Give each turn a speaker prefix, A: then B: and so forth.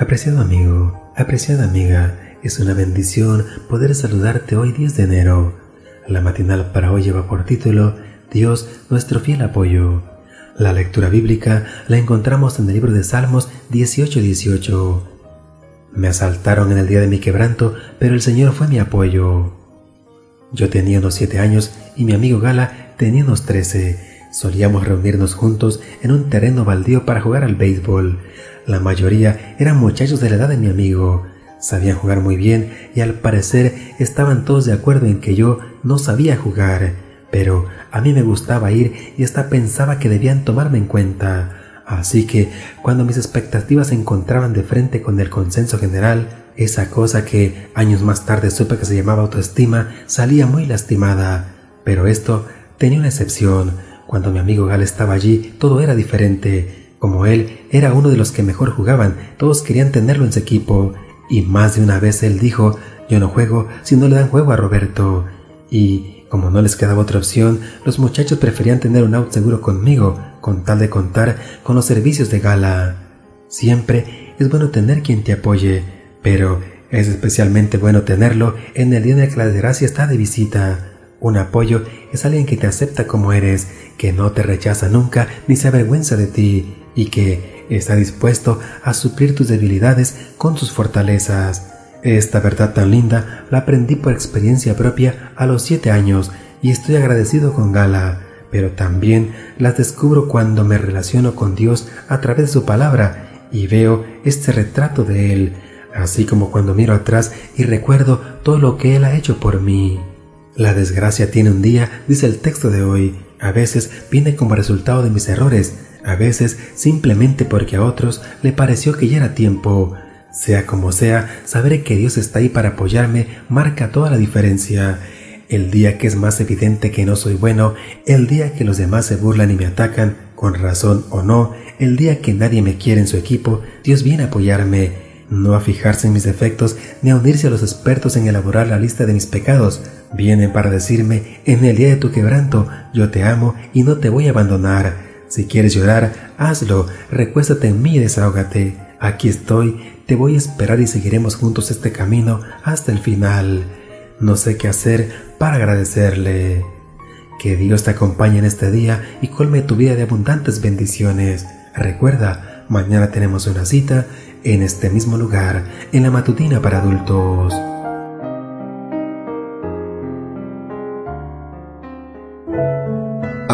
A: Apreciado amigo, apreciada amiga, es una bendición poder saludarte hoy 10 de enero. La matinal para hoy lleva por título Dios, nuestro fiel apoyo. La lectura bíblica la encontramos en el libro de Salmos 18:18. Me asaltaron en el día de mi quebranto, pero el Señor fue mi apoyo. Yo tenía unos siete años y mi amigo Gala tenía unos trece. Solíamos reunirnos juntos en un terreno baldío para jugar al béisbol. La mayoría eran muchachos de la edad de mi amigo. Sabían jugar muy bien y al parecer estaban todos de acuerdo en que yo no sabía jugar, pero a mí me gustaba ir y hasta pensaba que debían tomarme en cuenta. Así que cuando mis expectativas se encontraban de frente con el consenso general, esa cosa que años más tarde supe que se llamaba autoestima salía muy lastimada. Pero esto tenía una excepción. Cuando mi amigo Gal estaba allí, todo era diferente. Como él era uno de los que mejor jugaban, todos querían tenerlo en su equipo, y más de una vez él dijo, yo no juego si no le dan juego a Roberto. Y como no les quedaba otra opción, los muchachos preferían tener un out seguro conmigo, con tal de contar con los servicios de gala. Siempre es bueno tener quien te apoye, pero es especialmente bueno tenerlo en el día en el que la desgracia está de visita. Un apoyo es alguien que te acepta como eres, que no te rechaza nunca ni se avergüenza de ti y que está dispuesto a suplir tus debilidades con sus fortalezas. Esta verdad tan linda la aprendí por experiencia propia a los siete años y estoy agradecido con Gala, pero también las descubro cuando me relaciono con Dios a través de su palabra y veo este retrato de Él, así como cuando miro atrás y recuerdo todo lo que Él ha hecho por mí. La desgracia tiene un día, dice el texto de hoy, a veces viene como resultado de mis errores, a veces simplemente porque a otros le pareció que ya era tiempo. Sea como sea, saber que Dios está ahí para apoyarme marca toda la diferencia. El día que es más evidente que no soy bueno, el día que los demás se burlan y me atacan, con razón o no, el día que nadie me quiere en su equipo, Dios viene a apoyarme, no a fijarse en mis defectos ni a unirse a los expertos en elaborar la lista de mis pecados. Viene para decirme, en el día de tu quebranto, yo te amo y no te voy a abandonar. Si quieres llorar, hazlo, recuéstate en mí y desahógate. Aquí estoy, te voy a esperar y seguiremos juntos este camino hasta el final. No sé qué hacer para agradecerle. Que Dios te acompañe en este día y colme tu vida de abundantes bendiciones. Recuerda, mañana tenemos una cita en este mismo lugar, en la matutina para adultos.